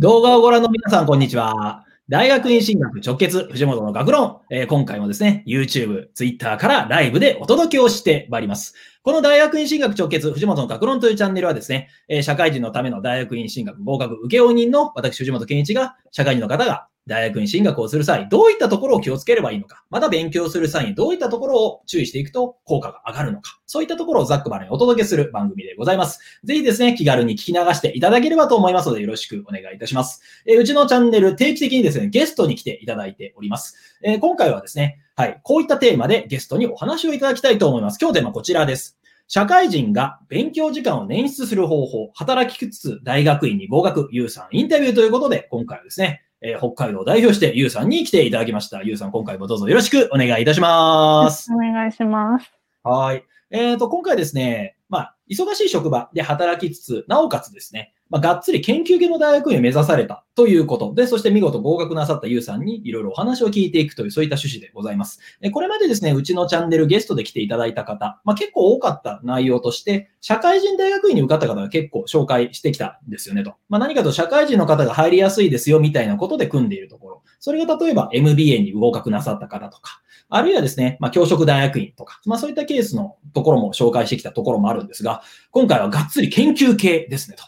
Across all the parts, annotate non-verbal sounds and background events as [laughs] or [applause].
動画をご覧の皆さん、こんにちは。大学院進学直結、藤本の学論、えー今回もですね、YouTube、Twitter からライブでお届けをしてまいります。この大学院進学直結、藤本の学論というチャンネルはですね、えー社会人のための大学院進学合格請負人の私、藤本健一が、社会人の方が大学院進学をする際、どういったところを気をつければいいのか、また勉強する際にどういったところを注意していくと効果が上がるのか、そういったところをざっくばらにお届けする番組でございます。ぜひですね、気軽に聞き流していただければと思いますので、よろしくお願いいたします。えうちのチャンネル、定期的にですね、ゲストに来ていただいております。え今回はですね、はい、こういったテーマでゲストにお話をいただきたいと思います。今日テーマこちらです。社会人が勉強時間を捻出する方法、働きつつ大学院に合格、ゆうさんインタビューということで、今回はですね、えー北海道を代表してゆうさんに来ていただきました。ゆうさん、今回もどうぞよろしくお願いいたします。お願いします。はい。えっ、と、今回ですね、まあ、忙しい職場で働きつつ、なおかつですね、まあ、がっつり研究系の大学院を目指されたということで、そして見事合格なさったゆうさんにいろいろお話を聞いていくという、そういった趣旨でございます。これまでですね、うちのチャンネルゲストで来ていただいた方、まあ、結構多かった内容として、社会人大学院に受かった方が結構紹介してきたんですよねと。まあ、何かと社会人の方が入りやすいですよみたいなことで組んでいるところ。それが例えば MBA に合格なさった方とか、あるいはですね、まあ、教職大学院とか、まあ、そういったケースのところも紹介してきたところもあるんですが、今回はがっつり研究系ですねと。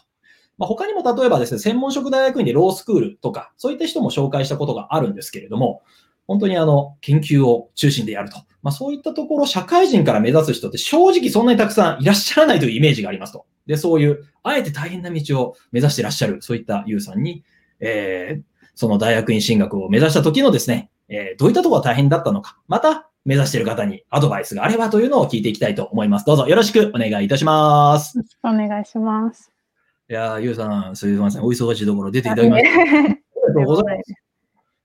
まあ、他にも例えばですね、専門職大学院でロースクールとか、そういった人も紹介したことがあるんですけれども、本当にあの、研究を中心でやると。まあ、そういったところ、社会人から目指す人って正直そんなにたくさんいらっしゃらないというイメージがありますと。で、そういう、あえて大変な道を目指していらっしゃる、そういったユウさんに、えー、その大学院進学を目指した時のですね、えーどういったところが大変だったのか、また、目指している方にアドバイスがあればというのを聞いていきたいと思います。どうぞよろしくお願いいたします。よろしくお願いします。いやー、ゆうさん、すみません。お忙しいところ出ていただきまして。ありがとうございます。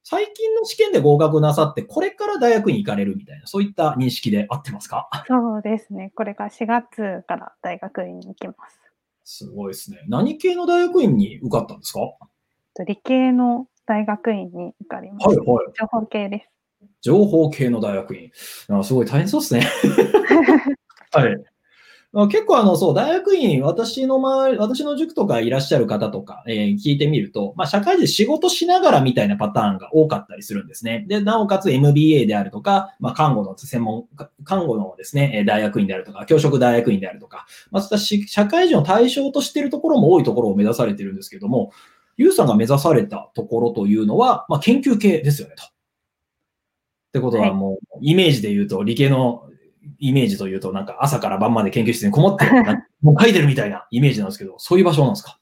最近の試験で合格なさって、これから大学に行かれるみたいな、そういった認識で合ってますか？そうですね。これが4月から大学院に行きます。すごいですね。何系の大学院に受かったんですか？理系の大学院に受かります。いはい。情報系です。情報系の大学院。あすごい大変そうですね。[laughs] はい。あ結構あの、そう、大学院、私の周り、私の塾とかいらっしゃる方とか、えー聞いてみると、まあ、社会人で仕事しながらみたいなパターンが多かったりするんですね。で、なおかつ MBA であるとか、まあ、看護の専門、か看護のですね、えー大学院であるとか、教職大学院であるとか、まあ、そういったし社会人を対象としているところも多いところを目指されているんですけども、ユウさんが目指されたところというのは、まあ、研究系ですよね、と。ってことはもう、イメージで言うと、理系のイメージというと、なんか朝から晩まで研究室にこもって、[laughs] もう書いてるみたいなイメージなんですけど、そういう場所なんですか？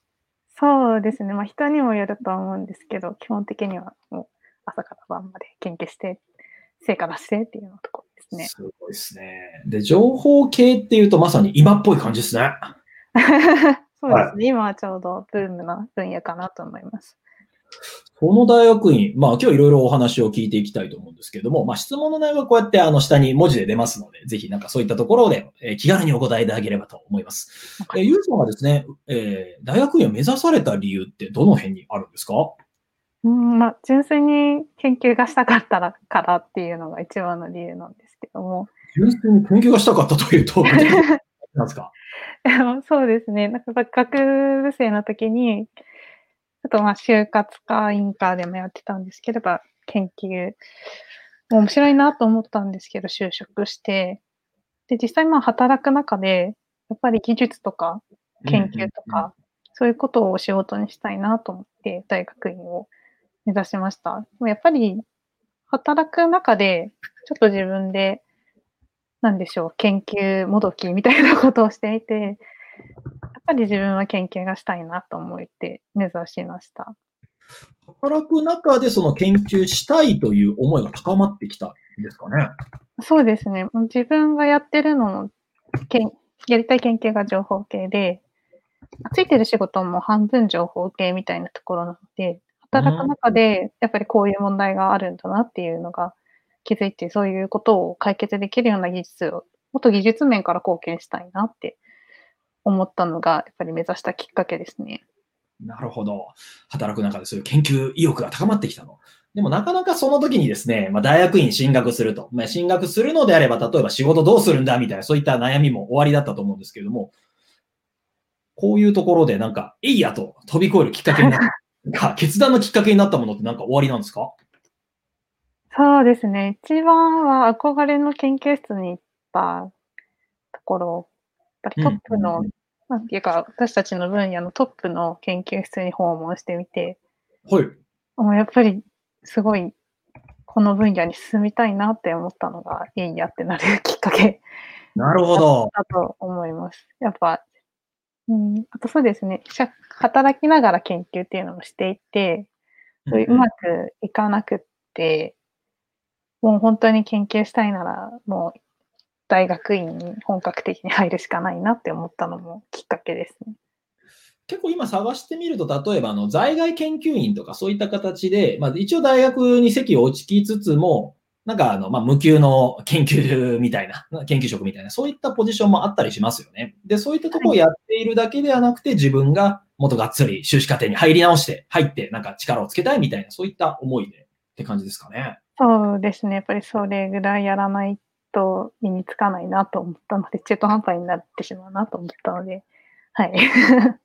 そうですね。まあ人にもよるとは思うんですけど、基本的にはもう朝から晩まで研究して、成果出してっていうようなところですね。すごいですね。で、情報系っていうとまさに今っぽい感じですね。[laughs] そうですね。今はちょうどブームな分野かなと思います。この大学院、まあ今日いろいろお話を聞いていきたいと思うんですけども、まあ質問の内容はこうやってあの下に文字で出ますので、ぜひなんかそういったところで、えー気軽にお答えいただければと思います。えーゆうさんはですね、えー大学院を目指された理由ってどの辺にあるんですか？うん、まあ、純粋に研究がしたかったらからっていうのが一番の理由なんですけども、純粋に研究がしたかったというと、[laughs] なんですか？そうですね、なんか学部生の時に、ちょっとまあ就活かインカーでもやってたんですけど、研究、面白いなと思ったんですけど、就職して、で、実際まあ働く中で、やっぱり技術とか研究とか、そういうことを仕事にしたいなと思って、大学院を目指しました。やっぱり、働く中で、ちょっと自分で、なんでしょう、研究もどきみたいなことをしていて、ぱり自分は研究がしたいなと思って目指しました。働く中でその研究したいという思いが高まってきたんですかね？そうですね。自分がやってるのも、やりたい研究が情報系で、ついてる仕事も半分情報系みたいなところなので、働く中でやっぱりこういう問題があるんだなっていうのが気づいて、そういうことを解決できるような技術を、もっと技術面から貢献したいなって思ったのが、やっぱり目指したきっかけですね。なるほど。働く中でそういう研究意欲が高まってきたの。でもなかなかその時にですね、まあ、大学院進学すると。まあ、進学するのであれば、例えば仕事どうするんだみたいな、そういった悩みも終わりだったと思うんですけれども、こういうところでなんか、えいやと飛び越えるきっかけになった。[laughs] か決断のきっかけになったものってなんか終わりなんですか？そうですね。一番は憧れの研究室に行ったところ、ぱりトップの、なんていうか、私たちの分野のトップの研究室に訪問してみて、はい。もうやっぱりすごい、この分野に進みたいなって思ったのが、いいやってなるきっかけなるほど。だと思います。やっぱ、うん、あとそうですね、しゃ働きながら研究っていうのもしていて、そういううまくいかなくって、もう本当に研究したいなら、もう大学院に本格的に入るしかないなって思ったのもきっかけですね。結構今探してみると、例えばあの在外研究員とかそういった形で、まあ、一応大学に席を落ちきつつも、なんかあの、まあ、無給の研究みたいな、[laughs] 研究職みたいな、そういったポジションもあったりしますよね。で、そういったところをやっているだけではなくて、自分がもっとがっつり修士課程に入り直して、入ってなんか力をつけたいみたいな、そういった思いでって感じですかね。そうですね、やっぱりそれぐらいやらないと身につかないなと思ったので、中途半端になってしまうなと思ったので、はい。[laughs]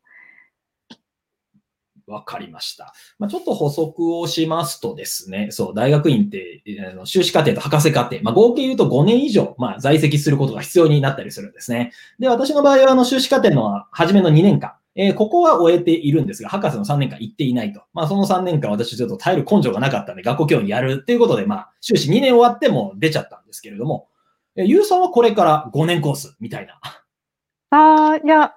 わかりました。まあ、ちょっと補足をしますとですね、そう、大学院って、あの修士課程と博士課程、まあ、合計言うと5年以上、まあ、在籍することが必要になったりするんですね。で、私の場合は、あの、修士課程の初めの2年間、えーここは終えているんですが、博士の3年間行っていないと。まあ、その3年間私ちょっと耐える根性がなかったんで、学校教員やるっていうことで、まあ、修士2年終わっても出ちゃったんですけれども、ゆうさんはこれから5年コースみたいな。ああ、いや、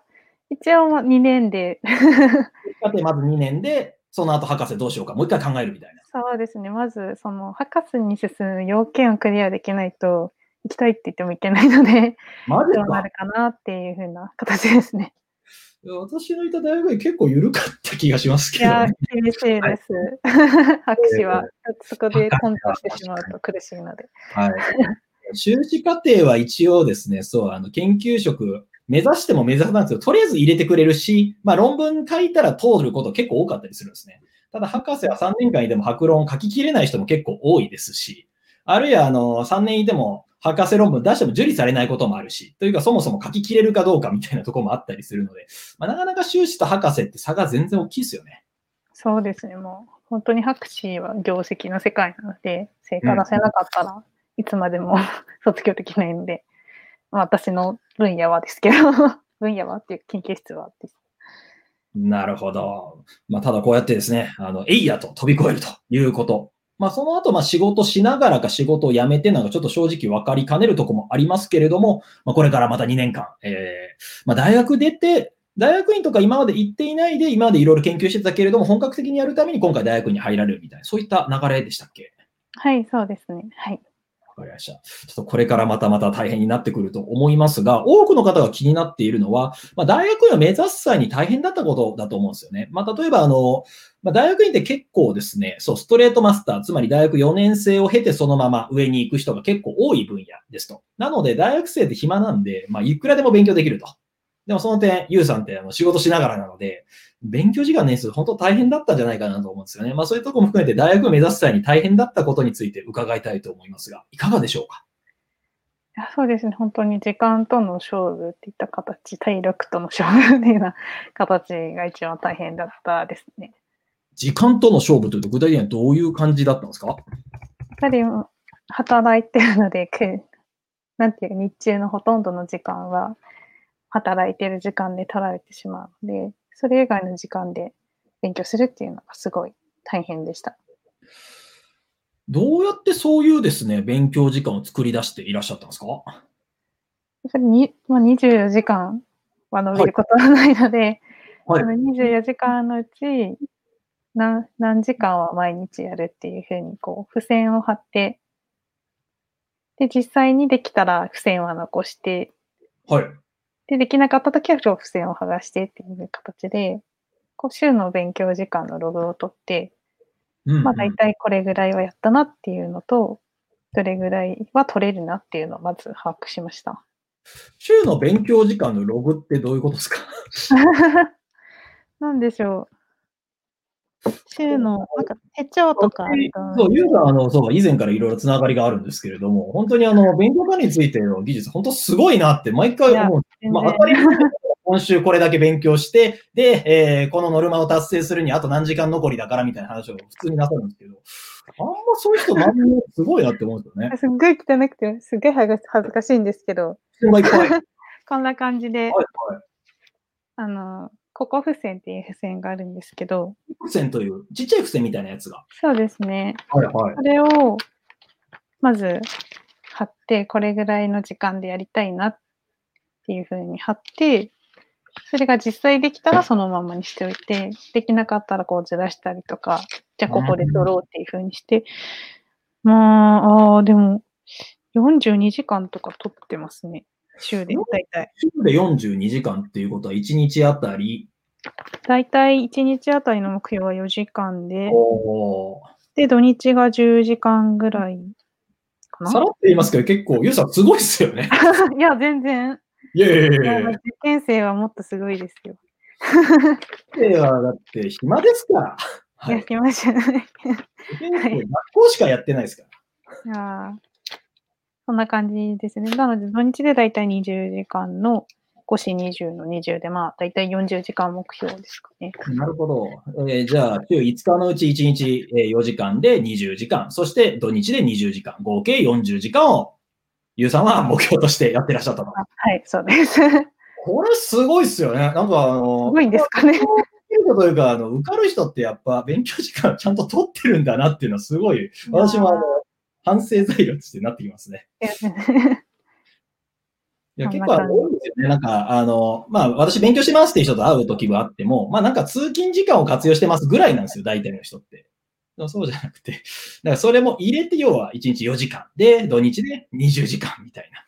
一応2年で、修士課程まず2年で、その後博士どうしようか、もう一回考えるみたいな。そうですね。まず、その、博士に進む要件をクリアできないと、行きたいって言ってもいけないので、マジかどうなるかなっていう風な形ですね。私のいた大学院結構緩かった気がしますけど、いやね。、厳しいです。[laughs] 博士は、そこで頓挫してしまうと苦しいので。はい。修士課程は一応ですね、そう、あの、研究職、目指しても目指さなくても、とりあえず入れてくれるし、まあ論文書いたら通ること結構多かったりするんですね。ただ、博士は3年間いても博論書ききれない人も結構多いですし、あるいは、あの、3年いても博士論文出しても受理されないこともあるし、というか、そもそも書ききれるかどうかみたいなところもあったりするので、まあ、なかなか修士と博士って差が全然大きいですよね。そうですね。もう、本当に博士は業績の世界なので、成果出せなかったらいつまでも [laughs] 卒業できないので、まあ私の分野はですけど、[laughs] 分野はっていう研究室はです。なるほど。まあ、ただこうやってですね、あの、エイヤと飛び越えるということ。まあ、その後、まあ、仕事しながらか仕事を辞めてなんかちょっと正直分かりかねるとこもありますけれども、まあ、これからまた2年間、えー、まあ、大学出て、大学院とか今まで行っていないで、今までいろいろ研究してたけれども、本格的にやるために今回大学院に入られるみたいな、そういった流れでしたっけ？はい、そうですね。はい。わかりました。ちょっとこれからまたまた大変になってくると思いますが、多くの方が気になっているのは、まあ、大学院を目指す際に大変だったことだと思うんですよね。まあ、例えば、あの、まあ、大学院って結構ですね、そう、ストレートマスター、つまり大学4年生を経てそのまま上に行く人が結構多い分野ですと。なので、大学生って暇なんで、まあ、いくらでも勉強できると。でもその点、ゆうさんってあの仕事しながらなので、勉強時間年数本当大変だったんじゃないかなと思うんですよね。まあそういうところも含めて大学を目指す際に大変だったことについて伺いたいと思いますが、いかがでしょうか？いやそうですね。本当に時間との勝負っていった形、体力との勝負っていうような形が一番大変だったですね。時間との勝負というと具体的にはどういう感じだったんですか？やっぱり働いてるので、くなんていうか日中のほとんどの時間は働いてる時間で取られてしまうので、それ以外の時間で勉強するっていうのがすごい大変でした。どうやってそういうですね、勉強時間を作り出していらっしゃったんですか？やっぱりに、まあ、24時間は伸びることはないので、はいその24時間のうち何何時間は毎日やるっていうふうにこう付箋を貼って、で、実際にできたら付箋は残して、はい。で、できなかった時は付箋を剥がしてっていう形で、こう週の勉強時間のログを取って、うん、まあ大体これぐらいはやったなっていうのと、どれぐらいは取れるなっていうのをまず把握しました。週の勉強時間のログってどういうことですか？[laughs] なんでしょう。週の、なんか手帳とかそう、ユーザーあの、そう、以前からいろいろつながりがあるんですけれども、本当にあの、勉強管理についての技術、本当すごいなって毎回思う。まあ、当たり前だ今週これだけ勉強して、で、えーこのノルマを達成するにあと何時間残りだからみたいな話を普通になさるんですけど、あんまそういう人周りにすごいなって思うんですよね。[laughs] すっごい汚くて、すっごい恥ずかしいんですけど、[laughs] こんな感じで、はい。あの、ここ付箋っていう付箋があるんですけど、付箋という、ちっちゃい付箋みたいなやつが。そうですね。はいはいこ。れを、まず貼って、これぐらいの時間でやりたいなっていうふうに貼って、それが実際できたらそのままにしておいて、できなかったらこうずらしたりとか、じゃあここで取ろうっていうふうにして、まあ、あーでも、42時間とか取ってますね。週で、だいたい。週で42時間っていうことは1日あたり、だいたい1日あたりの目標は4時間で、で、土日が10時間ぐらいかなさらって言いますけど、結構、ゆうさんすごいっすよね。[laughs] いや、全然。いやいやいいやいやや受験生はもっとすごいですよ。受験生はだって暇ですから。はいいや、。来ましたね。受験生学校しかやってないですから。いやーそんな感じですね。なので、土日でだいたい20時間の5し20の20で、まあ、だいたい40時間目標ですかね。なるほど。えーじゃあ、週5日のうち1日えー4時間で20時間、そして土日で20時間、合計40時間を、ゆうさんは目標としてやってらっしゃったと。あはい、そうです。す [laughs] これすごいっすよね。なんかあの、ごいんですかね。というか、あの、受かる人ってやっぱ勉強時間ちゃんと取ってるんだなっていうのはすごい、私もあの、反省材料としてなってきますね。いや結構多いですよね。なんか、あの、まあ、私勉強してますっていう人と会う時はあっても、まあなんか通勤時間を活用してますぐらいなんですよ、大体の人って。そうじゃなくて、だからそれも入れて、要は1日4時間で、土日で20時間みたいな。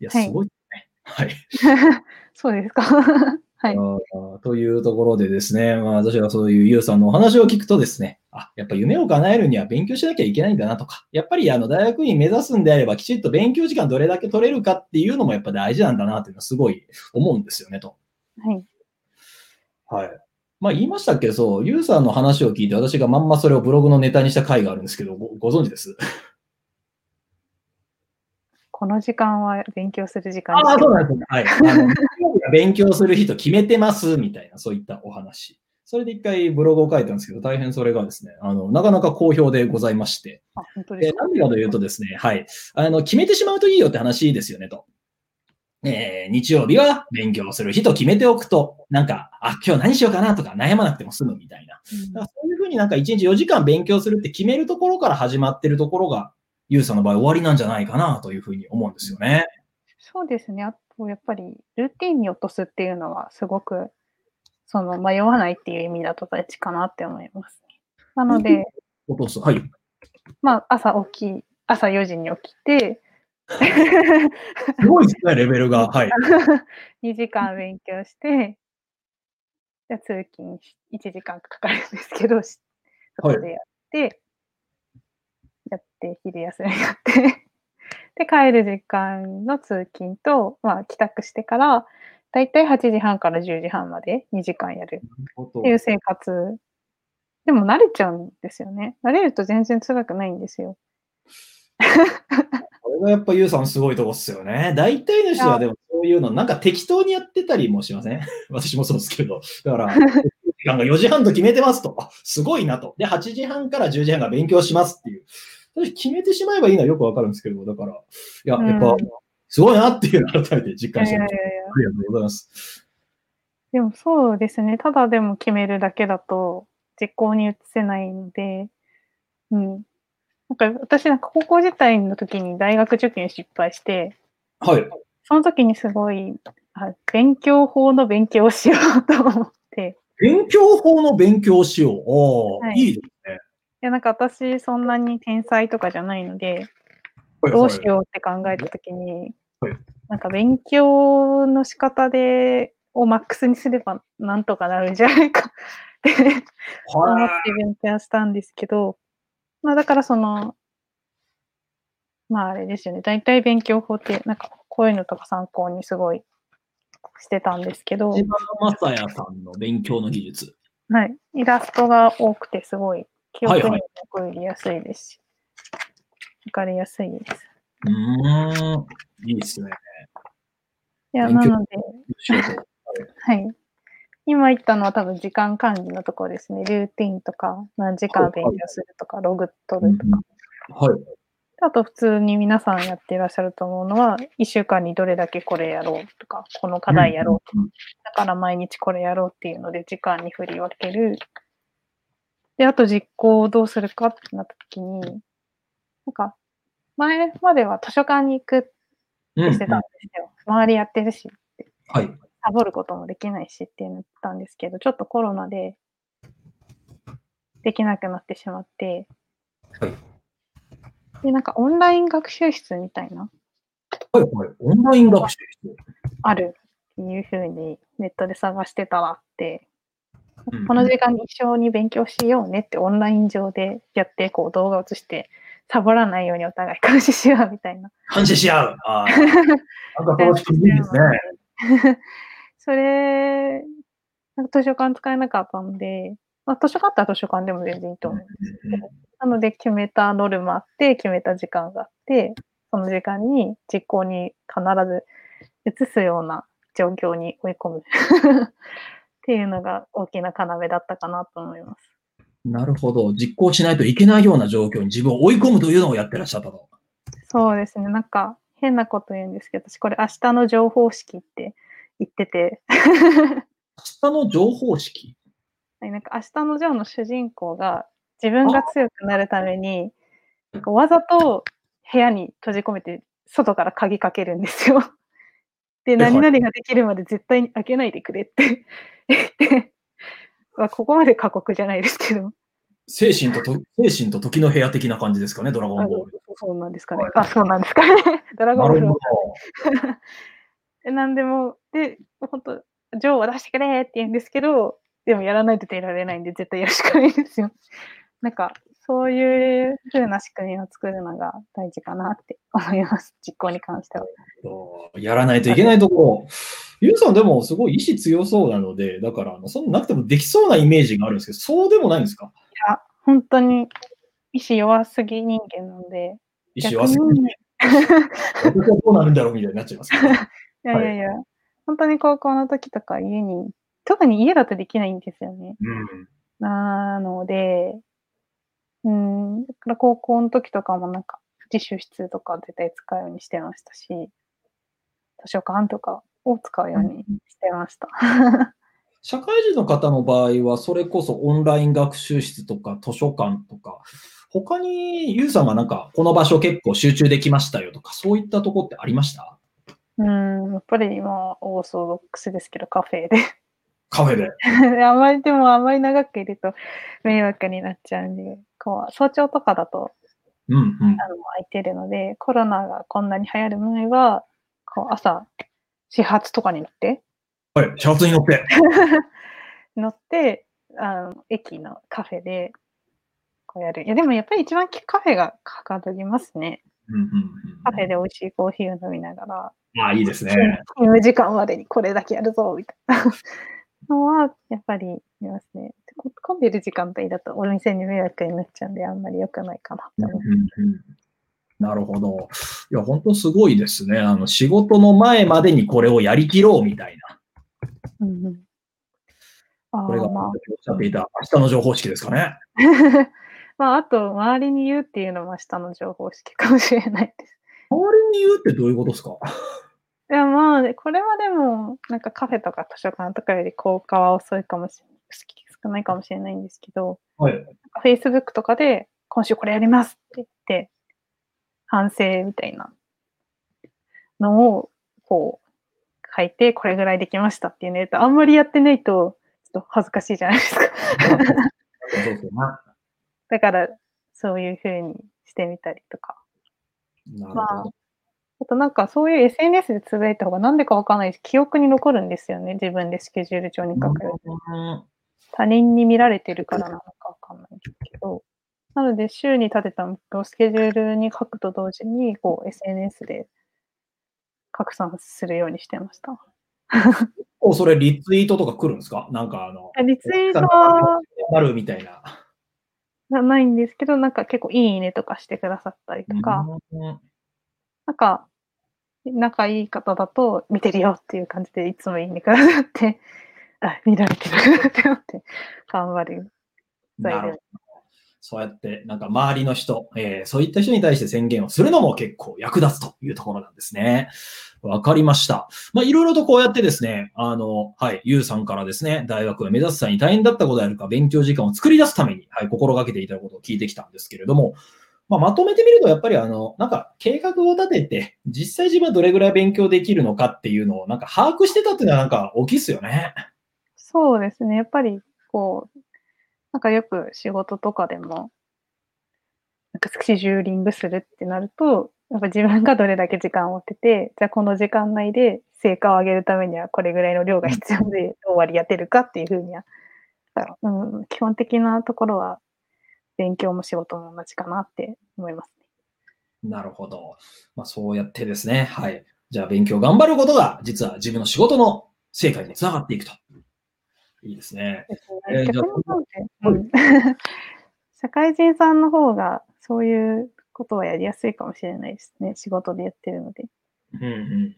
いや、はいすごいですね。はい。[laughs] そうですか。はい。というところでですね、まあ私はそういうゆうさんのお話を聞くとですね、あ、やっぱ夢を叶えるには勉強しなきゃいけないんだなとか、やっぱりあの大学院目指すんであればきちっと勉強時間どれだけ取れるかっていうのもやっぱ大事なんだなっていうのはすごい思うんですよねと。はい。はい。まあ言いましたっけど、そう、ゆうさんの話を聞いて私がまんまそれをブログのネタにした回があるんですけど、ごご存知です？この時間は勉強する時間ああ、そうなんですね。はい。勉強する人決めてますみたいな、そういったお話。それで一回ブログを書いたんですけど、大変それがですね、あの、なかなか好評でございまして。あ、本当ですなんでかというとですね、はい。あの、決めてしまうといいよって話ですよね、と。えー日曜日は勉強する日と決めておくと、なんか、あ、今日何しようかなとか悩まなくても済むみたいな。だからそういうふうになんか1日4時間勉強するって決めるところから始まってるところが、ゆうさんの場合終わりなんじゃないかなというふうに思うんですよね。そうですね。あと、やっぱり、ルーティンに落とすっていうのは、すごく、その、迷わないっていう意味だと大事かなって思いますね。なので、落とす。はい。まあ、朝起き、朝4時に起きて、すごいですね、レベルが。はい。[laughs] 2時間勉強して、じゃあ通勤し1時間かかるんですけど、しそこでやって、やって、昼休みやって、で、帰る時間の通勤と、まあ、帰宅してから、だいたい8時半から10時半まで2時間やるっていう生活。でも慣れちゃうんですよね。慣れると全然辛くないんですよ。[laughs] これがやっぱゆうさんすごいとこっすよね。大体の人はでもそういうの、なんか適当にやってたりもしません？[laughs] 私もそうですけど。だから、時間が4時半と決めてますと。あすごいなと。で、8時半から10時半が勉強しますっていう。私決めてしまえばいいのはよくわかるんですけど、だから、いや、やっぱうん、すごいなっていうのを改めて実感してます。や。ありがとうございます。でもそうですね。ただでも決めるだけだと実行に移せないので、うん。なんか私なんか高校時代の時に大学受験失敗して、はい。その時にすごい、あ勉強法の勉強をしようと思って、勉強法の勉強をしよう。おーはいいいですやなんか私そんなに天才とかじゃないので、はいどうしようって考えた時にはい、なんか勉強の仕方で、をマックスにすればなんとかなるんじゃないかって思はって勉強したんですけど、まあだからその、まああれですよね、大体勉強法って、なんかこういうのとか参考にすごいしてたんですけどい。、島野正也さんの勉強の技術。はい、イラストが多くてすごい記憶に残りやすいですし、わかりやすいです。うーん。いいですね。いや、なので、はい。今言ったのは多分時間管理のところですね。ルーティンとか、何時間勉強するとか、ログ取るとか。はい。あと普通に皆さんやっていらっしゃると思うのは、1週間にどれだけこれやろうとか、この課題やろうとか、だから毎日これやろうっていうので時間に振り分ける。で、あと実行をどうするかってなった時に、なんか、前までは図書館に行くってうん。してたんですよ。周りやってるし、はい。サボることもできないしっていうの言ったんですけど、ちょっとコロナでできなくなってしまって、はい。で、なんかオンライン学習室みたいな、はい。はい。オンライン学習室。あるっていうふうにネットで探してたらあって、うんこの時間に一緒に勉強しようねってオンライン上でやって、こう動画を映して、サボらないようにお互い監視しようみたいな。監視し合う。あ [laughs] あ。なんか楽しくいいですね。[laughs] それ、なんか図書館使えなかったので、まあ、図書館あったら図書館でも全然いいと思うんですけど、なので決めたノルマあって、決めた時間があって、その時間に実行に必ず移すような状況に追い込むっていうのが大きな要だったかなと思います。なるほど。実行しないといけないような状況に自分を追い込むというのをやってらっしゃったと。そうですね。なんか変なこと言うんですけど、私これ明日の情報式って言ってて、明日の情報式？はいなんか明日のジョーの主人公が自分が強くなるために、なんかわざと部屋に閉じ込めて外から鍵かけるんですよ。で、はい何々ができるまで絶対に開けないでくれって言って、[laughs] まあ、ここまで過酷じゃないですけど、精神とと、精神と時の部屋的な感じですかね、ドラゴンボール。そうなんですかねはい。あ、そうなんですかね。[laughs] ドラゴンボールなるほを [laughs] でも、で、本当ジョーは出してくれって言うんですけど、でもやらないと出られないんで絶対やるしかないんですよ。なんか、そういう風な仕組みを作るのが大事かなって思います。[laughs] 実行に関しては。ど。やらないといけないところ。ゆうさんでもすごい意志強そうなので、だから、あのそんななくてもできそうなイメージがあるんですけど、そうでもないんですか？本当に意志弱すぎ人間なので、意志はすぎ逆に私はどうなるんだろうみたいになっちゃいますけど。[laughs] いやいやいや、本当に高校の時とか家に、特に家だとできないんですよね。うん。なので、うん、だから高校の時とかもなんか自習室とか絶対使うようにしてましたし、図書館とかを使うようにしてました。[laughs] 社会人の方の場合は、それこそオンライン学習室とか図書館とか、他にゆうさんがなんか、この場所結構集中できましたよとか、そういったとこってありました？うん、やっぱり今オーソドックスですけどカフェで。カフェで。[laughs] あまりでもあまり長くいると迷惑になっちゃうんで、こう早朝とかだとうんうん。あの空いてるので、コロナがこんなに流行る前は、こう朝始発とかに乗って、はい、始発に乗って。[laughs] 乗って、あの、駅のカフェで、こうやる。いや、でもやっぱり一番カフェがはかどりますね。うんうんうんカフェで美味しいコーヒーを飲みながら、ああ、いいですね。勤務時間までにこれだけやるぞ、みたいなのは、やっぱり見ますね。混んでる時間帯だとお店に迷惑になっちゃうんで、あんまり良くないかなって思う。うんうんなるほど。いや、本当すごいですね。あの、仕事の前までにこれをやりきろうみたいな。うんうん、あこれが、ーまあおっしゃっていた明日の情報式ですかね。[laughs] まあ、あと、周りに言うっていうのも下の情報式かもしれないです。周りに言うってどういうことですか？いや、まあ、これはでも、なんかカフェとか図書館とかより効果は遅いかもしれない、少ないかもしれないんですけど、はい。Facebook とかで、今週これやりますって言って、反省みたいなのを、こう、書いて、これぐらいできましたっていうのやると、あんまりやってないと、ちょっと恥ずかしいじゃないですか。[laughs] だから、そういう風にしてみたりとか。まあ。あとなんかそういう SNS でつぶやいた方がなんでかわかんないし、記憶に残るんですよね。自分でスケジュール帳に書くより。うん他人に見られてるからなのかわかんないんですけど。なので、週に立てた目標をスケジュールに書くと同時に、こう、SNS で拡散するようにしてました。おそれリツイートとか来るんですか？なんかあの、リツイートはなるみたいな。なないんですけど、なんか結構いいねとかしてくださったりとか、うんなんか、仲いい方だと見てるよっていう感じでいつも言いにくださって、あ、見られてる [laughs] って思って頑張る。なる。そうやって、なんか周りの人、えーそういった人に対して宣言をするのも結構役立つというところなんですね。わかりました。まあ、いろいろとこうやってですね、あの、はい、ゆうさんからですね、大学を目指す際に大変だったことであるか、勉強時間を作り出すために、はい、心がけていたことを聞いてきたんですけれども、まあ、まとめてみると、やっぱりあの、なんか計画を立てて、実際自分はどれぐらい勉強できるのかっていうのを、なんか把握してたっていうのはなんか大きいですよね。そうですね。やっぱり、こう、なんかよく仕事とかでも、なんかスケジューリングするってなると、やっぱ自分がどれだけ時間を置いてて、じゃあこの時間内で成果を上げるためにはこれぐらいの量が必要で、どう割り当てるかっていうふうには、うん、基本的なところは勉強も仕事も同じかなって思いますね。なるほど。まあ、そうやってですね。はい。じゃあ、勉強頑張ることが、実は自分の仕事の成果につながっていくと。いいですね。[laughs] 社会人さんの方がそういうことはやりやすいかもしれないですね。仕事でやってるので。うんうん。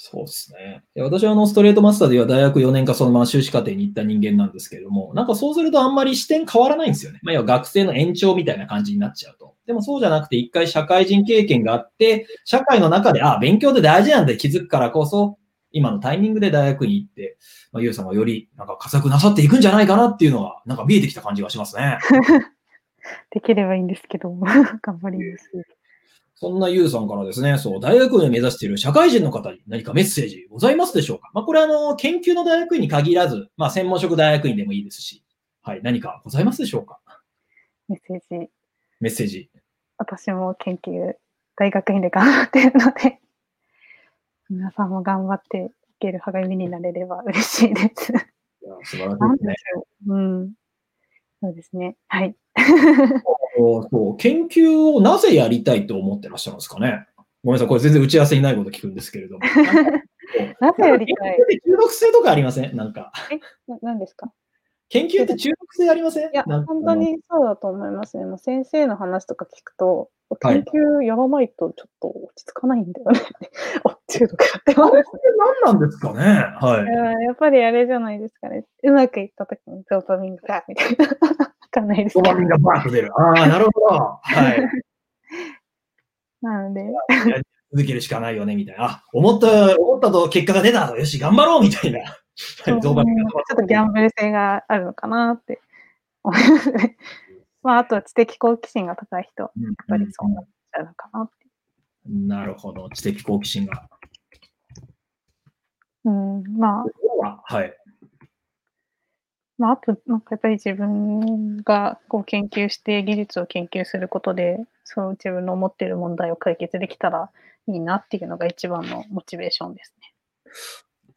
そうですね。私はあの、ストレートマスターでは大学4年かそのまま修士課程に行った人間なんですけれども、なんかそうするとあんまり視点変わらないんですよね。まあ、要は学生の延長みたいな感じになっちゃうと。でもそうじゃなくて、一回社会人経験があって、社会の中で、あ、勉強って大事なんだ気づくからこそ、今のタイミングで大学に行って、まあ、ゆうさんがよりなんか加速なさっていくんじゃないかなっていうのが、なんか見えてきた感じがしますね。[laughs] できればいいんですけど、[laughs] 頑張ります。そんなゆうさんからですね、そう、大学院を目指している社会人の方に何かメッセージございますでしょうか？まあ、これはあの、研究の大学院に限らず、まあ、専門職大学院でもいいですし、はい、何かございますでしょうか？メッセージ。メッセージ。私も研究、大学院で頑張ってるので、皆さんも頑張っていける励みになれれば嬉しいです。いや素晴らしないんですねで。しょう。うん。そうですね。はい。そう研究をなぜやりたいと思ってらっしゃるんですかねごめんなさい、これ全然打ち合わせにないこと聞くんですけれども。[laughs] なぜやりたい？中毒性とかありません？なんか。な何ですか？研究って中毒性ありません？いや、本当にそうだと思いますね。もう先生の話とか聞くと、はい研究やらないとちょっと落ち着かないんだよね。[laughs] お、中毒やってます。何なんですかね？はいい。ややっぱりあれじゃないですかね。うまくいった時にドーパミンがみたいな。[laughs] わかんないですけどドーパミンがバーッと出る。ああ、なるほど。はい。[laughs] なので、続けるしかないよね、みたいな。あ、思った、思ったと結果が出た。よし、頑張ろう、みたいな。[laughs] ちょっとギャンブル性があるのかなって [laughs] まあ、あとは知的好奇心が高い人は、やっぱりそうなっちゃうのかなって。なるほど。知的好奇心が。うん、まあ、はい。まあ、あと、なんかやっぱり自分がこう研究して技術を研究することで、そう自分の思っている問題を解決できたらいいなっていうのが一番のモチベーションですね。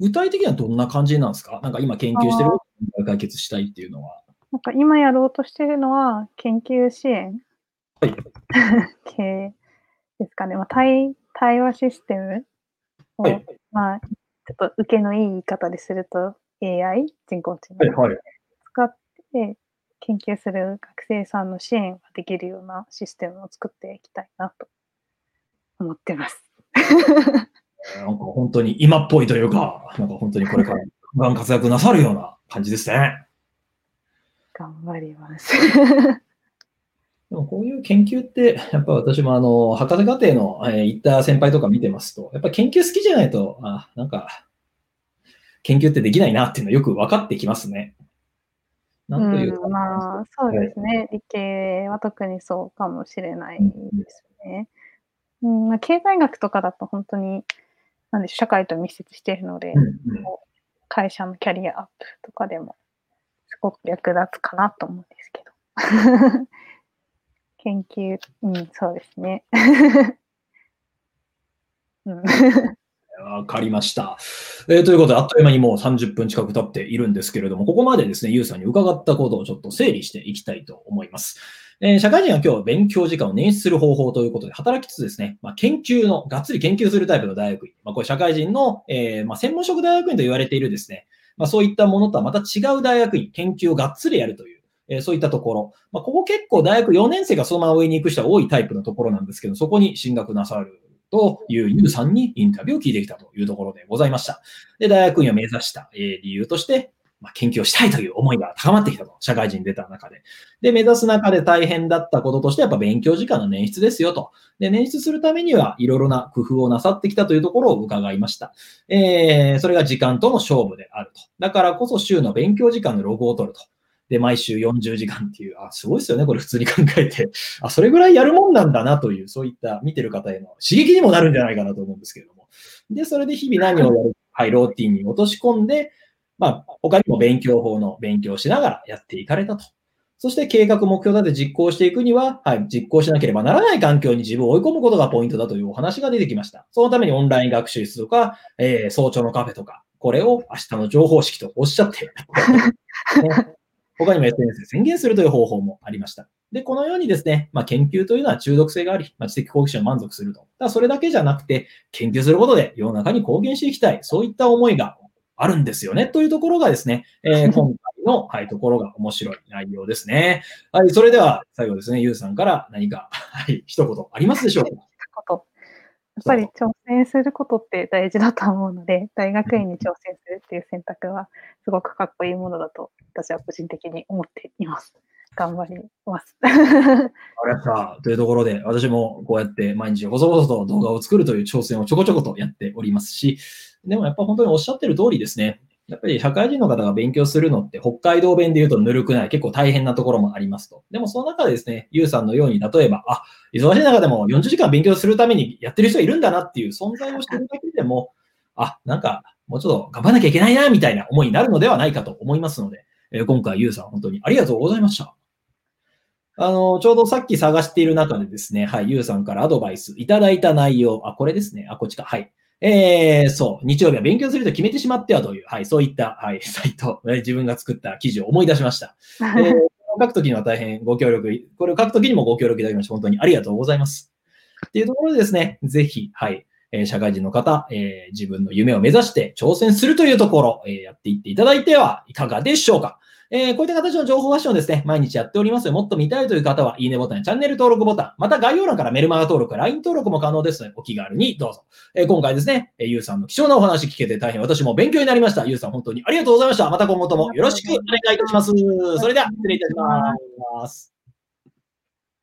具体的にはどんな感じなんですか？なんか今研究してる？解決したいっていうのは。なんか今やろうとしているのは研究支援はい [laughs] 系ですかね。まあ、対対話システムを、はいまあ、ちょっと受けのいい言い方ですると AI、人工知能をはい。使って研究する学生さんの支援ができるようなシステムを作っていきたいなと思ってます。なんか本当に今っぽいというか、なんか本当にこれからガン活躍なさるような感じですね。頑張ります。でもこういう研究って、やっぱ私もあの、博士課程の、えー行った先輩とか見てますと、やっぱ研究好きじゃないと、あ、なんか、研究ってできないなっていうのはよく分かってきますね。なんというか、うん、まあ、そうですね。理系は特にそうかもしれないですね。うんまあ、経済学とかだと本当に、なんで社会と密接しているので、うんうん会社のキャリアアップとかでも、すごく役立つかなと思うんですけど。[laughs] 研究、うん、そうですね。[laughs] うんわかりました、えーということで、あっという間にもう30分近く経っているんですけれども、ここまでですね、ゆうさんに伺ったことをちょっと整理していきたいと思います。えー社会人は今日は勉強時間を捻出する方法ということで、働きつつですね、まあ、研究の、がっつり研究するタイプの大学院、まあ、これ社会人の、えーまあ、専門職大学院と言われているですね、まあ、そういったものとはまた違う大学院、研究をがっつりやるという、えーそういったところ、まあ、ここ結構大学4年生がそのまま上に行く人は多いタイプのところなんですけど、そこに進学なさるというユウさんにインタビューを聞いてきたというところでございました。で、大学院を目指した、え理由として、まあ、研究をしたいという思いが高まってきたと。社会人に出た中で。で、目指す中で大変だったこととして、やっぱ勉強時間の捻出ですよと。で、捻出するためにはいろいろな工夫をなさってきたというところを伺いました。えー、それが時間との勝負であると。だからこそ週の勉強時間のログを取ると。で、毎週40時間っていう、あ、すごいですよね、これ普通に考えて。あ、それぐらいやるもんなんだなという、そういった見てる方への刺激にもなるんじゃないかなと思うんですけれども。で、それで日々何をやる、はい、ローティンに落とし込んで、まあ、他にも勉強法の勉強しながらやっていかれたと。そして計画目標立て実行していくには、はい、実行しなければならない環境に自分を追い込むことがポイントだというお話が出てきました。そのためにオンライン学習室とか、えー早朝のカフェとか、これを明日の情報式とおっしゃって、ね [laughs] 他にも SNS で宣言するという方法もありました。で、このようにですね、まあ、研究というのは中毒性があり、まあ、知的好奇心を満足すると。ただそれだけじゃなくて、研究することで世の中に貢献していきたい、そういった思いがあるんですよね、というところがですね、えー [laughs] 今回の、はい、ところが面白い内容ですね。はい、それでは最後ですね、ゆうさんから何か、はい、一言ありますでしょうか？やっぱり挑戦することって大事だと思うので、大学院に挑戦するっていう選択はすごくかっこいいものだと私は個人的に思っています。頑張ります。ありがとうございました。というところで、私もこうやって毎日細々と動画を作るという挑戦をちょこちょことやっておりますし、でもやっぱ本当におっしゃってる通りですね。やっぱり社会人の方が勉強するのって北海道弁で言うとぬるくない、結構大変なところもありますと。でもその中でですね、ゆうさんのように例えば、あ、忙しい中でも40時間勉強するためにやってる人いるんだなっていう存在をしてるだけでも、あ、なんかもうちょっと頑張らなきゃいけないな、みたいな思いになるのではないかと思いますので、え今回ゆうさん本当にありがとうございました。あの、ちょうどさっき探している中でですね、はい、ゆうさんからアドバイスいただいた内容、あ、これですね、あ、こっちか、はい。えー、そう、日曜日は勉強すると決めてしまってはという、はい、そういった、はい、サイト、え [laughs] ー自分が作った記事を思い出しました。[laughs] えー書くときには大変ご協力、これを書くときにもご協力いただきまして、本当にありがとうございます。っていうところでですね、ぜひ、はい、えー社会人の方、えー自分の夢を目指して挑戦するというところ、えーやっていっていただいてはいかがでしょうか。えーこういった形の情報発信をですね、毎日やっておりますもっと見たいという方は、いいねボタンやチャンネル登録ボタン、また概要欄からメルマガ登録、LINE 登録も可能ですので、お気軽にどうぞ。えー今回ですね、えーゆうさんの貴重なお話聞けて大変私も勉強になりました。ゆうさん本当にありがとうございました。また今後ともよろしくお願いいたします。それでは、失礼いたします。